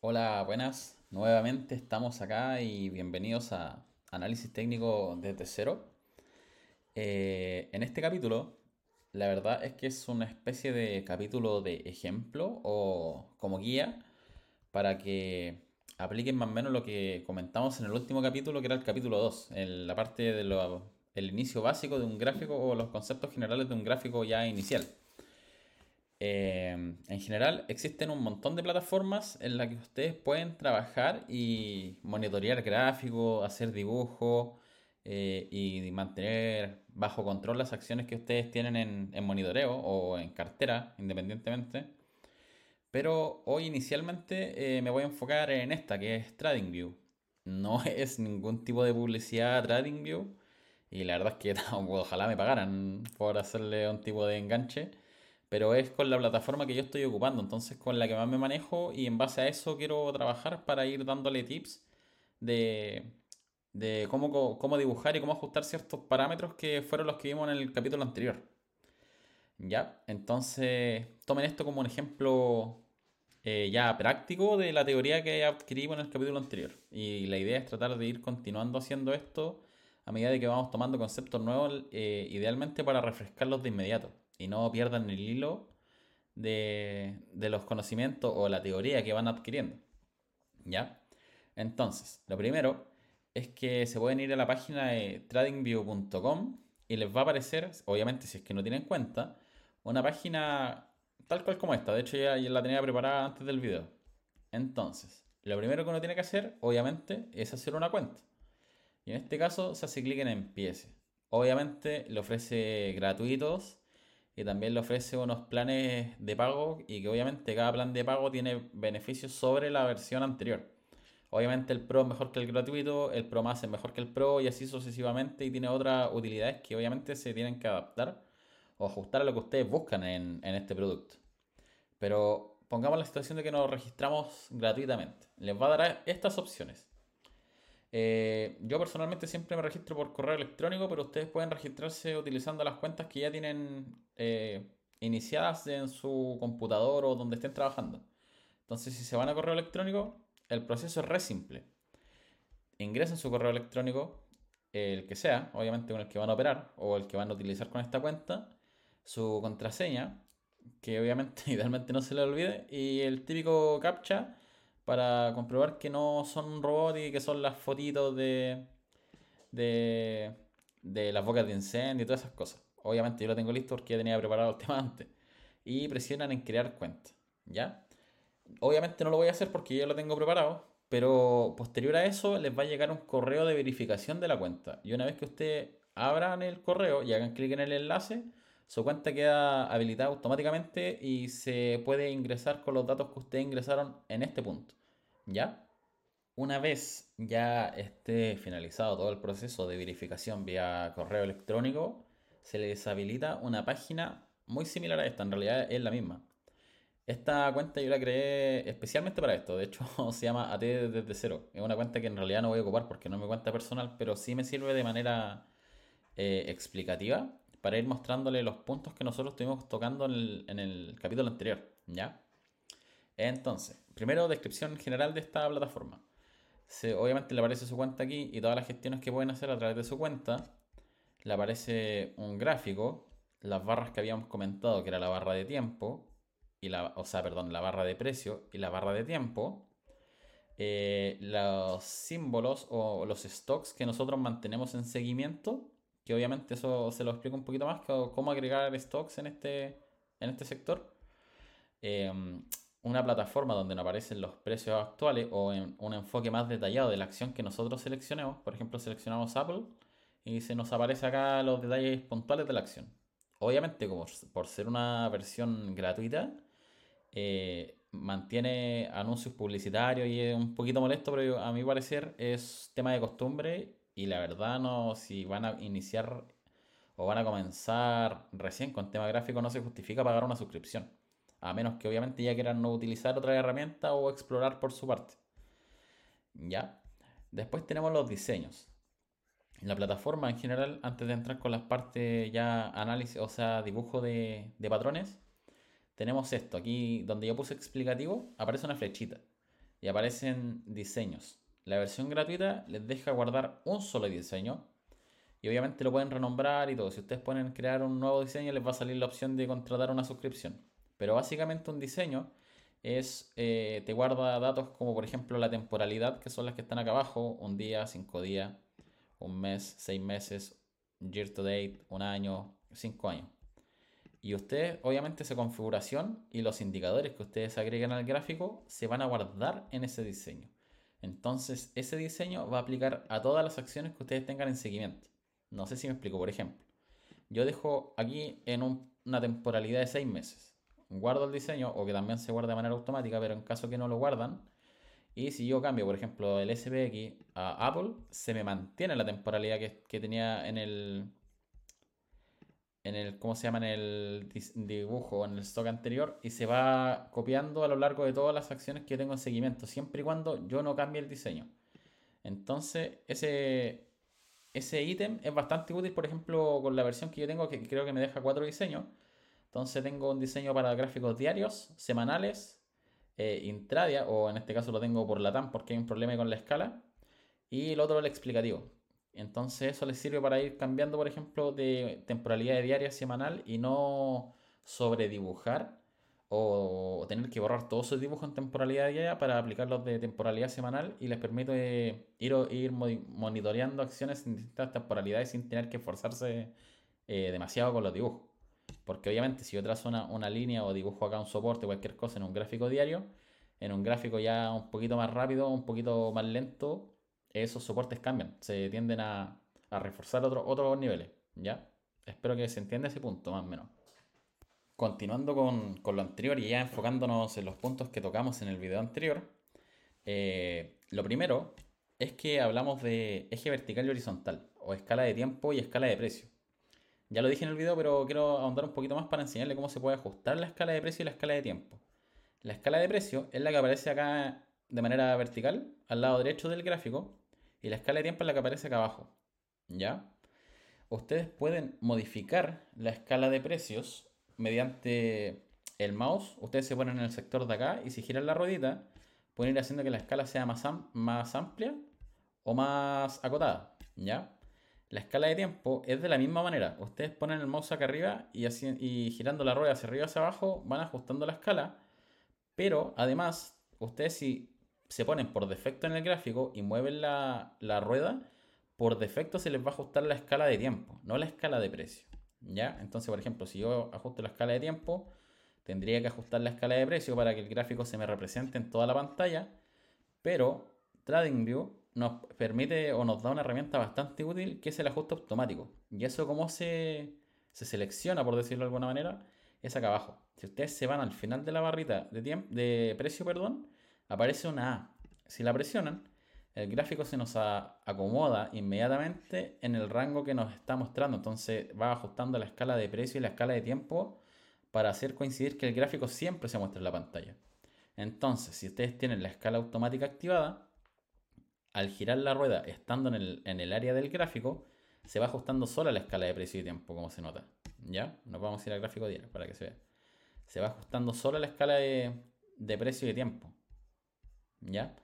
Hola, buenas. Nuevamente estamos acá y bienvenidos a Análisis Técnico desde cero. Eh, en este capítulo, la verdad es que es una especie de capítulo de ejemplo o como guía para que apliquen más o menos lo que comentamos en el último capítulo, que era el capítulo 2, en la parte del inicio básico de un gráfico o los conceptos generales de un gráfico ya inicial. Eh, en general, existen un montón de plataformas en las que ustedes pueden trabajar y monitorear gráficos, hacer dibujos eh, y mantener bajo control las acciones que ustedes tienen en, en monitoreo o en cartera, independientemente. Pero hoy inicialmente eh, me voy a enfocar en esta, que es TradingView. No es ningún tipo de publicidad TradingView. Y la verdad es que ojalá me pagaran por hacerle un tipo de enganche pero es con la plataforma que yo estoy ocupando, entonces con la que más me manejo y en base a eso quiero trabajar para ir dándole tips de, de cómo, cómo dibujar y cómo ajustar ciertos parámetros que fueron los que vimos en el capítulo anterior. ¿Ya? Entonces tomen esto como un ejemplo eh, ya práctico de la teoría que adquirimos en el capítulo anterior. Y la idea es tratar de ir continuando haciendo esto a medida de que vamos tomando conceptos nuevos, eh, idealmente para refrescarlos de inmediato y no pierdan el hilo de, los conocimientos o la teoría que van adquiriendo. ¿Ya? Entonces, lo primero es que se pueden ir a la página de tradingview.com y les va a aparecer, obviamente si es que no tienen cuenta, una página tal cual como esta. De hecho ya, ya la tenía preparada antes del video. Entonces, lo primero que uno tiene que hacer, obviamente, es hacer una cuenta. Y en este caso se hace clic en empiece. Obviamente le ofrece gratuitos y también le ofrece unos planes de pago y que obviamente cada plan de pago tiene beneficios sobre la versión anterior. Obviamente el Pro es mejor que el gratuito, el Pro más es mejor que el Pro y así sucesivamente y tiene otras utilidades que obviamente se tienen que adaptar o ajustar a lo que ustedes buscan en, en este producto. Pero pongamos la situación de que nos registramos gratuitamente. Les va a dar estas opciones. Eh, yo personalmente siempre me registro por correo electrónico, pero ustedes pueden registrarse utilizando las cuentas que ya tienen eh, iniciadas en su computador o donde estén trabajando. Entonces, si se van a correo electrónico, el proceso es re simple. Ingresan su correo electrónico, el que sea, obviamente con el que van a operar o el que van a utilizar con esta cuenta, su contraseña, que obviamente idealmente no se le olvide, y el típico captcha para comprobar que no son un robot y que son las fotitos de, de, de las bocas de incendio y todas esas cosas. Obviamente yo lo tengo listo porque ya tenía preparado el tema antes. Y presionan en crear cuenta. ¿Ya? Obviamente no lo voy a hacer porque ya lo tengo preparado. Pero posterior a eso les va a llegar un correo de verificación de la cuenta. Y una vez que ustedes abran el correo y hagan clic en el enlace, su cuenta queda habilitada automáticamente y se puede ingresar con los datos que ustedes ingresaron en este punto. ¿Ya? Una vez ya esté finalizado todo el proceso de verificación vía correo electrónico, se les habilita una página muy similar a esta, en realidad es la misma. Esta cuenta yo la creé especialmente para esto, de hecho se llama AT desde cero. Es una cuenta que en realidad no voy a ocupar porque no es mi cuenta personal, pero sí me sirve de manera eh, explicativa para ir mostrándole los puntos que nosotros estuvimos tocando en el, en el capítulo anterior, ¿ya? Entonces, primero descripción general de esta plataforma. obviamente le aparece su cuenta aquí y todas las gestiones que pueden hacer a través de su cuenta. Le aparece un gráfico, las barras que habíamos comentado, que era la barra de tiempo, y la, o sea, perdón, la barra de precio y la barra de tiempo. Eh, los símbolos o los stocks que nosotros mantenemos en seguimiento, que obviamente eso se lo explico un poquito más, cómo agregar stocks en este, en este sector. Eh, una plataforma donde nos aparecen los precios actuales o en un enfoque más detallado de la acción que nosotros seleccionemos. Por ejemplo, seleccionamos Apple y se nos aparece acá los detalles puntuales de la acción. Obviamente, como por ser una versión gratuita, eh, mantiene anuncios publicitarios y es un poquito molesto, pero a mi parecer es tema de costumbre y la verdad no, si van a iniciar o van a comenzar recién con tema gráfico no se justifica pagar una suscripción. A menos que obviamente ya quieran no utilizar otra herramienta o explorar por su parte. ¿Ya? Después tenemos los diseños. La plataforma en general, antes de entrar con las partes ya análisis, o sea, dibujo de, de patrones, tenemos esto. Aquí donde yo puse explicativo, aparece una flechita. y aparecen diseños. La versión gratuita les deja guardar un solo diseño y obviamente lo pueden renombrar y todo. Si ustedes pueden crear un nuevo diseño, les va a salir la opción de contratar una suscripción. Pero básicamente un diseño es, eh, te guarda datos como por ejemplo la temporalidad, que son las que están acá abajo, un día, cinco días, un mes, seis meses, year to date, un año, cinco años. Y ustedes, obviamente, esa configuración y los indicadores que ustedes agregan al gráfico se van a guardar en ese diseño. Entonces, ese diseño va a aplicar a todas las acciones que ustedes tengan en seguimiento. No sé si me explico, por ejemplo. Yo dejo aquí en una temporalidad de seis meses. Guardo el diseño, o que también se guarda de manera automática, pero en caso que no lo guardan, y si yo cambio, por ejemplo, el SPX a Apple, se me mantiene la temporalidad que, tenía en el, en el, ¿cómo se llama? En el dibujo, en el stock anterior, y se va copiando a lo largo de todas las acciones que tengo en seguimiento, siempre y cuando yo no cambie el diseño. Entonces, ese, ese ítem es bastante útil, por ejemplo, con la versión que yo tengo, que creo que me deja cuatro diseños. Entonces tengo un diseño para gráficos diarios, semanales, eh, intradia, o en este caso lo tengo por la TAM porque hay un problema con la escala, y el otro el explicativo. Entonces eso les sirve para ir cambiando, por ejemplo, de temporalidad de diaria semanal y no sobredibujar o tener que borrar todos esos dibujos en temporalidad diaria para aplicarlos de temporalidad semanal y les permite ir, ir monitoreando acciones en distintas temporalidades sin tener que esforzarse eh, demasiado con los dibujos. Porque obviamente si yo trazo una, línea o dibujo acá un soporte, cualquier cosa en un gráfico diario, en un gráfico ya un poquito más rápido, un poquito más lento, esos soportes cambian, se tienden a, reforzar otros otros niveles, ¿ya? Espero que se entienda ese punto, más o menos. Continuando con, lo anterior y ya enfocándonos en los puntos que tocamos en el video anterior, eh, lo primero es que hablamos de eje vertical y horizontal, o escala de tiempo y escala de precio. Ya lo dije en el video, pero quiero ahondar un poquito más para enseñarle cómo se puede ajustar la escala de precio y la escala de tiempo. La escala de precio es la que aparece acá de manera vertical, al lado derecho del gráfico, y la escala de tiempo es la que aparece acá abajo. ¿Ya? Ustedes pueden modificar la escala de precios mediante el mouse. Ustedes se ponen en el sector de acá y si giran la ruedita, pueden ir haciendo que la escala sea más, más amplia o más acotada. ¿Ya? La escala de tiempo es de la misma manera. Ustedes ponen el mouse acá arriba y, girando la rueda hacia arriba hacia abajo van ajustando la escala. Pero además, ustedes si se ponen por defecto en el gráfico y mueven la, la rueda, por defecto se les va a ajustar la escala de tiempo, no la escala de precio. ¿Ya? Entonces, por ejemplo, si yo ajusto la escala de tiempo, tendría que ajustar la escala de precio para que el gráfico se me represente en toda la pantalla. Pero TradingView nos permite o nos da una herramienta bastante útil que es el ajuste automático. Y eso cómo se, se selecciona, por decirlo de alguna manera, es acá abajo. Si ustedes se van al final de la barrita de, de precio, perdón, aparece una A. Si la presionan, el gráfico se nos acomoda inmediatamente en el rango que nos está mostrando. Entonces va ajustando la escala de precio y la escala de tiempo para hacer coincidir que el gráfico siempre se muestre en la pantalla. Entonces, si ustedes tienen la escala automática activada, al girar la rueda estando en el, área del gráfico, se va ajustando sola la escala de precio y tiempo, como se nota. ¿Ya? Nos vamos a ir al gráfico diario para que se vea. Se va ajustando sola la escala de, precio y tiempo. ¿Ya?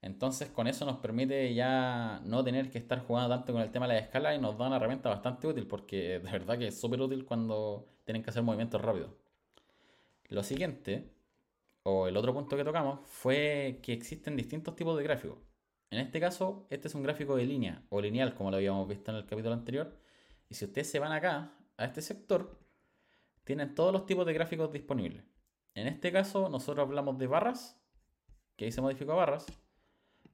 Entonces con eso nos permite ya no tener que estar jugando tanto con el tema de la escala y nos da una herramienta bastante útil porque de verdad que es súper útil cuando tienen que hacer movimientos rápidos. Lo siguiente, o el otro punto que tocamos, fue que existen distintos tipos de gráficos. En este caso, este es un gráfico de línea o lineal, como lo habíamos visto en el capítulo anterior. Y si ustedes se van acá, a este sector, tienen todos los tipos de gráficos disponibles. En este caso, nosotros hablamos de barras, que ahí se modificó a barras,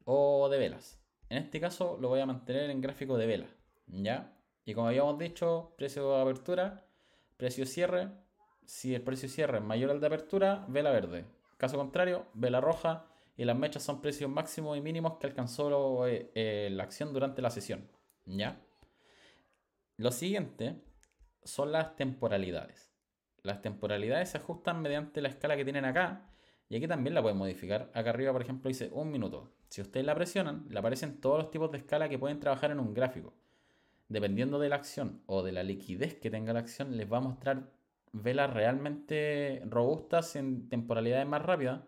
o de velas. En este caso, lo voy a mantener en gráfico de vela. ¿Ya? Y como habíamos dicho, precio de apertura, precio cierre. Si el precio cierre es mayor al de apertura, vela verde. Caso contrario, vela roja y las mechas son precios máximos y mínimos que alcanzó eh, eh, la acción durante la sesión. ¿Ya? Lo siguiente son las temporalidades. Las temporalidades se ajustan mediante la escala que tienen acá y aquí también la pueden modificar. Acá arriba, por ejemplo, dice un minuto. Si ustedes la presionan, le aparecen todos los tipos de escala que pueden trabajar en un gráfico. Dependiendo de la acción o de la liquidez que tenga la acción, les va a mostrar velas realmente robustas en temporalidades más rápidas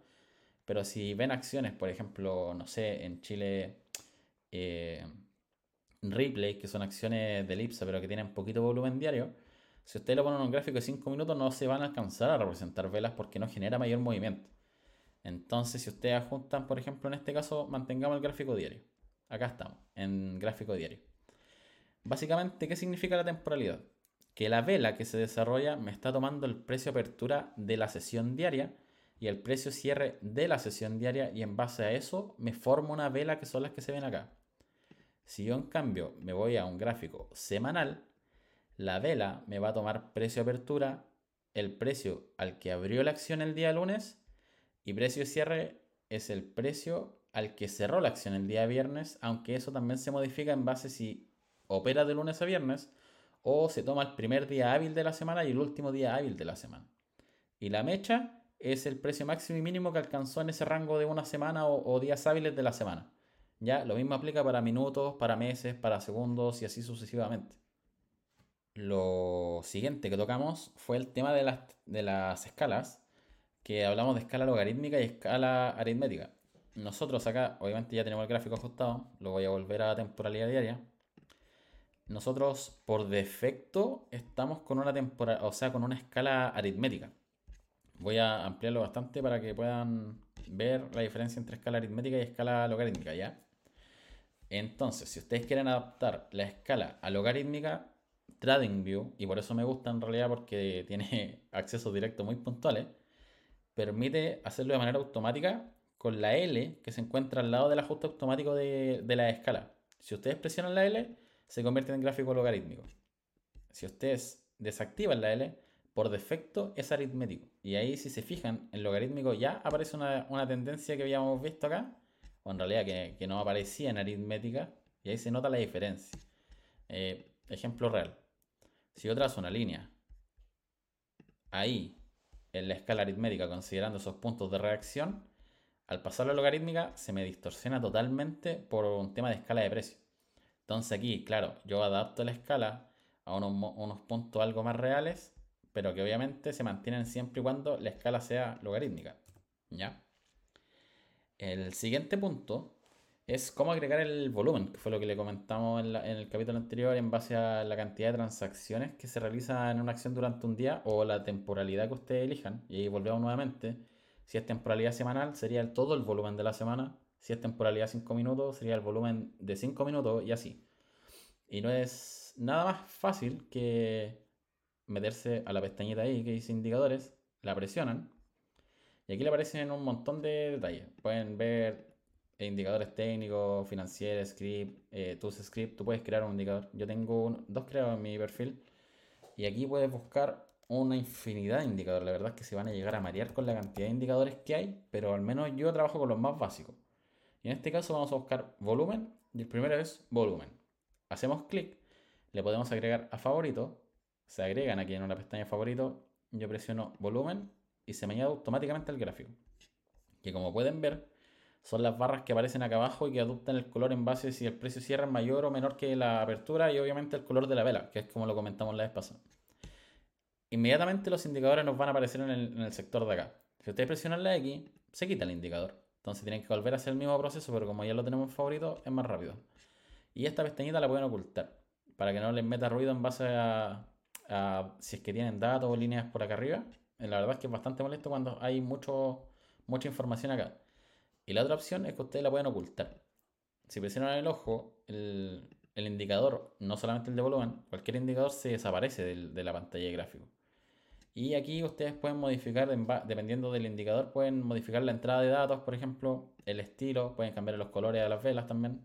Pero si ven acciones, por ejemplo, no sé, en Chile, eh, replay, que son acciones de elipsa, pero que tienen poquito volumen diario, si ustedes lo ponen en un gráfico de 5 minutos, no se van a alcanzar a representar velas porque no genera mayor movimiento. Entonces, si ustedes ajustan, por ejemplo, en este caso, mantengamos el gráfico diario. Acá estamos, en gráfico diario. Básicamente, ¿qué significa la temporalidad? Que la vela que se desarrolla me está tomando el precio apertura de la sesión diaria y el precio cierre de la sesión diaria y en base a eso me formo una vela que son las que se ven acá. Si yo en cambio me voy a un gráfico semanal, la vela me va a tomar precio apertura, el precio al que abrió la acción el día lunes y precio cierre es el precio al que cerró la acción el día viernes, aunque eso también se modifica en base si opera de lunes a viernes o se toma el primer día hábil de la semana y el último día hábil de la semana. Y la mecha es el precio máximo y mínimo que alcanzó en ese rango de una semana o, días hábiles de la semana. Ya, lo mismo aplica para minutos, para meses, para segundos y así sucesivamente. Lo siguiente que tocamos fue el tema de las, de las escalas, que hablamos de escala logarítmica y escala aritmética. Nosotros acá, obviamente ya tenemos el gráfico ajustado, lo voy a volver a temporalidad diaria. Nosotros por defecto estamos con una temporalidad, o sea, con una escala aritmética. Voy a ampliarlo bastante para que puedan ver la diferencia entre escala aritmética y escala logarítmica, ¿ya? Entonces, si ustedes quieren adaptar la escala a logarítmica, TradingView, y por eso me gusta en realidad porque tiene accesos directos muy puntuales, permite hacerlo de manera automática con la L que se encuentra al lado del ajuste automático de, de la escala. Si ustedes presionan la L, se convierte en gráfico logarítmico. Si ustedes desactivan la L, por defecto es aritmético. Y ahí si se fijan, en logarítmico ya aparece una, tendencia que habíamos visto acá, o en realidad que, no aparecía en aritmética, y ahí se nota la diferencia. Eh, ejemplo real. Si yo trazo una línea ahí, en la escala aritmética, considerando esos puntos de reacción, al pasar la logarítmica se me distorsiona totalmente por un tema de escala de precio. Entonces aquí, claro, yo adapto la escala a unos, unos puntos algo más reales pero que obviamente se mantienen siempre y cuando la escala sea logarítmica. ¿Ya? El siguiente punto es cómo agregar el volumen, que fue lo que le comentamos en, el capítulo anterior en base a la cantidad de transacciones que se realiza en una acción durante un día o la temporalidad que ustedes elijan. Y ahí volvemos nuevamente. Si es temporalidad semanal, sería todo el volumen de la semana. Si es temporalidad 5 minutos, sería el volumen de 5 minutos y así. Y no es nada más fácil que meterse a la pestañita ahí que dice indicadores, la presionan y aquí le aparecen un montón de detalles. Pueden ver indicadores técnicos, financieros, script, eh, tus script, tú puedes crear un indicador. Yo tengo dos creados en mi perfil y aquí puedes buscar una infinidad de indicadores. La verdad es que se van a llegar a marear con la cantidad de indicadores que hay, pero al menos yo trabajo con los más básicos. Y en este caso vamos a buscar volumen y el primero es volumen. Hacemos clic, le podemos agregar a favorito se agregan aquí en una pestaña favorito, yo presiono volumen y se me añade automáticamente el gráfico. Que como pueden ver, son las barras que aparecen acá abajo y que adoptan el color en base si el precio cierra mayor o menor que la apertura y obviamente el color de la vela, que es como lo comentamos la vez pasada. Inmediatamente los indicadores nos van a aparecer en el, sector de acá. Si ustedes presionan la X, se quita el indicador. Entonces tienen que volver a hacer el mismo proceso, pero como ya lo tenemos en favorito, es más rápido. Y esta pestañita la pueden ocultar, para que no les meta ruido en base a, si es que tienen datos o líneas por acá arriba. Eh, la verdad es que es bastante molesto cuando hay mucho, mucha información acá. Y la otra opción es que ustedes la pueden ocultar. Si presionan el ojo, el, indicador, no solamente el de volumen, cualquier indicador se desaparece de la pantalla de gráfico. Y aquí ustedes pueden modificar, dependiendo del indicador, pueden modificar la entrada de datos, por ejemplo, el estilo, pueden cambiar los colores de las velas también.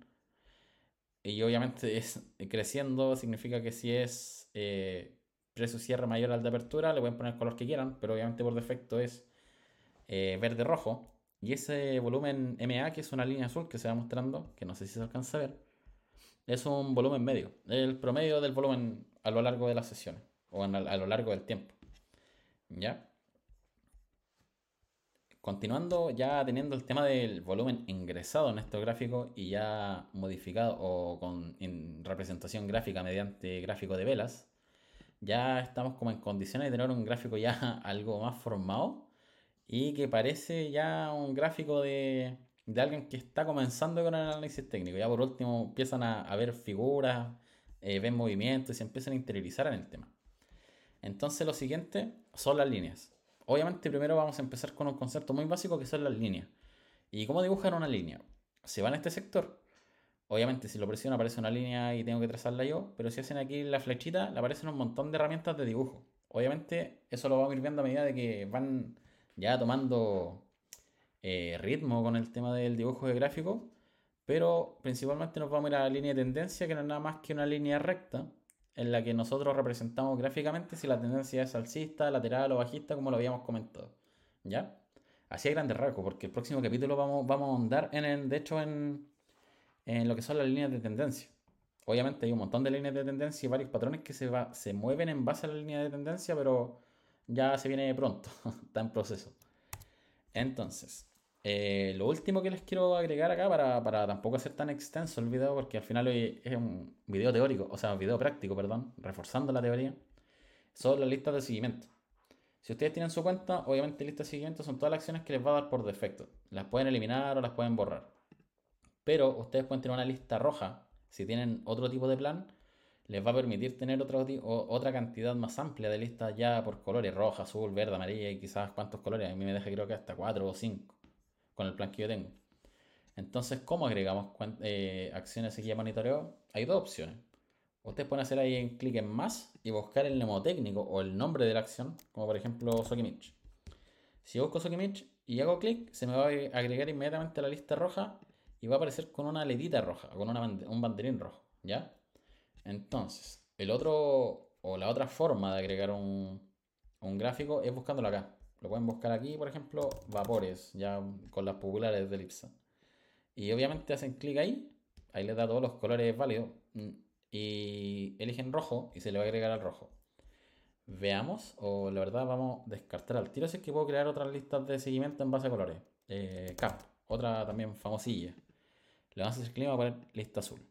Y obviamente es creciendo, significa que si es eh, precio cierre mayor al de apertura, le pueden poner el color que quieran, pero obviamente por defecto es eh, verde rojo. Y ese volumen MA, que es una línea azul que se va mostrando, que no sé si se alcanza a ver, es un volumen medio, el promedio del volumen a lo largo de las sesiones o a lo largo del tiempo. ¿Ya? Continuando ya teniendo el tema del volumen ingresado en estos gráficos y ya modificado o con representación gráfica mediante gráfico de velas, ya estamos como en condiciones de tener un gráfico ya algo más formado y que parece ya un gráfico de, alguien que está comenzando con el análisis técnico. Ya por último empiezan a, ver figuras, eh, ven movimientos y se empiezan a interiorizar en el tema. Entonces lo siguiente son las líneas. Obviamente primero vamos a empezar con un concepto muy básico que son las líneas. ¿Y cómo dibujan una línea? Se van a este sector. Obviamente si lo presiono aparece una línea y tengo que trazarla yo, pero si hacen aquí la flechita le aparecen un montón de herramientas de dibujo. Obviamente eso lo vamos ir viendo a medida de que van ya tomando eh, ritmo con el tema del dibujo de gráfico, pero principalmente nos vamos a ir a la línea de tendencia, que no es nada más que una línea recta en la que nosotros representamos gráficamente si la tendencia es alcista, lateral o bajista, como lo habíamos comentado. ¿Ya? Así hay grandes rasgos, porque el próximo capítulo vamos, vamos a ahondar en el, de hecho, en, en lo que son las líneas de tendencia. Obviamente hay un montón de líneas de tendencia y varios patrones que se, va, se mueven en base a la línea de tendencia, pero ya se viene pronto, está en proceso. Entonces, eh, lo último que les quiero agregar acá para, para, tampoco hacer tan extenso el video, porque al final hoy es un video teórico, o sea, un video práctico, perdón, reforzando la teoría, son las listas de seguimiento. Si ustedes tienen su cuenta, obviamente listas de seguimiento son todas las acciones que les va a dar por defecto. Las pueden eliminar o las pueden borrar. Pero ustedes pueden tener una lista roja. Si tienen otro tipo de plan, les va a permitir tener otro, otra cantidad más amplia de listas ya por colores, roja, azul, verde, amarilla y quizás cuántos colores. A mí me deja creo que hasta 4 o 5 con el plan que yo tengo. Entonces, ¿cómo agregamos eh, acciones aquí a monitoreo? Hay dos opciones. Ustedes pueden hacer ahí un clic en más y buscar el mnemotécnico o el nombre de la acción, como por ejemplo Sokimich. Si busco Sokimich y hago clic, se me va a agregar inmediatamente a la lista roja y va a aparecer con una letita roja, con un banderín rojo, ¿ya? Entonces, el otro o la otra forma de agregar un, un gráfico es buscándolo acá. Lo pueden buscar aquí, por ejemplo, vapores, ya con las populares de Elipsa. Y obviamente hacen clic ahí, ahí les da todos los colores válidos mm, y eligen rojo y se le va a agregar al rojo. Veamos, o la verdad vamos a descartar al tiro si es que puedo crear otras listas de seguimiento en base a colores. Eh, Cap, otra también famosilla. Le vamos a hacer clic y a poner lista azul.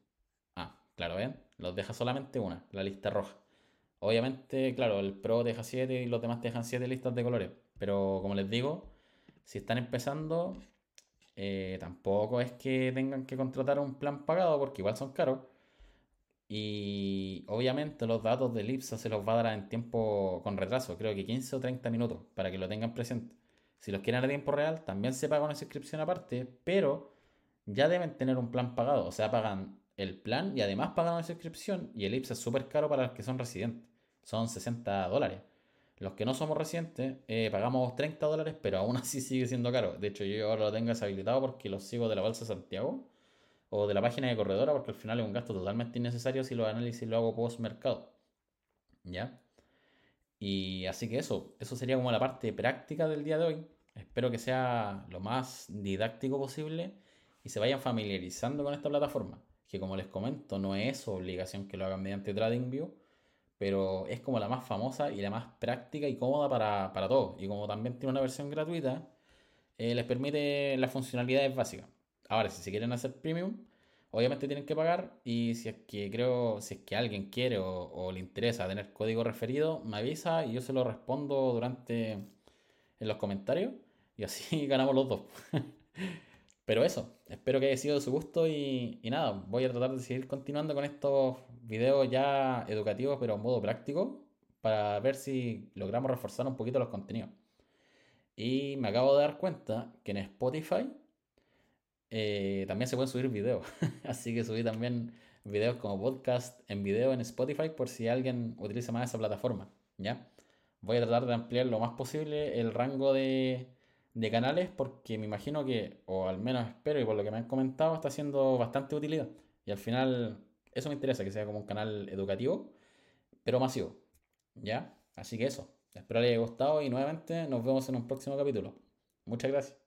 Ah, claro, ¿ven? Los deja solamente una, la lista roja. Obviamente, claro, el Pro deja 7 y los demás dejan 7 listas de colores. Pero como les digo, si están empezando, eh, tampoco es que tengan que contratar un plan pagado porque igual son caros. Y obviamente los datos de Lipsa se los va a dar en tiempo con retraso, creo que 15 o 30 minutos, para que lo tengan presente. Si los quieren a tiempo real, también se paga una suscripción aparte, pero ya deben tener un plan pagado. O sea, pagan el plan y además pagan una suscripción. Y el IPSA es súper caro para los que son residentes. Son 60 dólares. Los que no somos residentes eh, pagamos 30 dólares, pero aún así sigue siendo caro. De hecho, yo ahora lo tengo deshabilitado porque lo sigo de la Bolsa de Santiago o de la página de corredora, porque al final es un gasto totalmente innecesario si los análisis lo hago post mercado. ¿Ya? Y así que eso, eso sería como la parte práctica del día de hoy. Espero que sea lo más didáctico posible se vayan familiarizando con esta plataforma, que como les comento, no es obligación que lo hagan mediante TradingView pero es como la más famosa y la más práctica y cómoda para, para todos. Y como también tiene una versión gratuita, eh, les permite las funcionalidades básicas. Ahora, si se quieren hacer premium, obviamente tienen que pagar y si es que creo, si es que alguien quiere o, le interesa tener código referido, me avisa y yo se lo respondo durante en los comentarios y así ganamos los dos. Pero eso, espero que haya sido de su gusto y, nada, voy a tratar de seguir continuando con estos videos ya educativos, pero en modo práctico, para ver si logramos reforzar un poquito los contenidos. Y me acabo de dar cuenta que en Spotify eh, también se pueden subir videos. Así que subí también videos como podcast en video en Spotify por si alguien utiliza más esa plataforma. ¿ya? Voy a tratar de ampliar lo más posible el rango de, de canales porque me imagino que, o al menos espero y por lo que me han comentado, está siendo bastante utilidad. Y al final eso me interesa, que sea como un canal educativo, pero masivo. ¿Ya? Así que eso. Espero les haya gustado y nuevamente nos vemos en un próximo capítulo. Muchas gracias.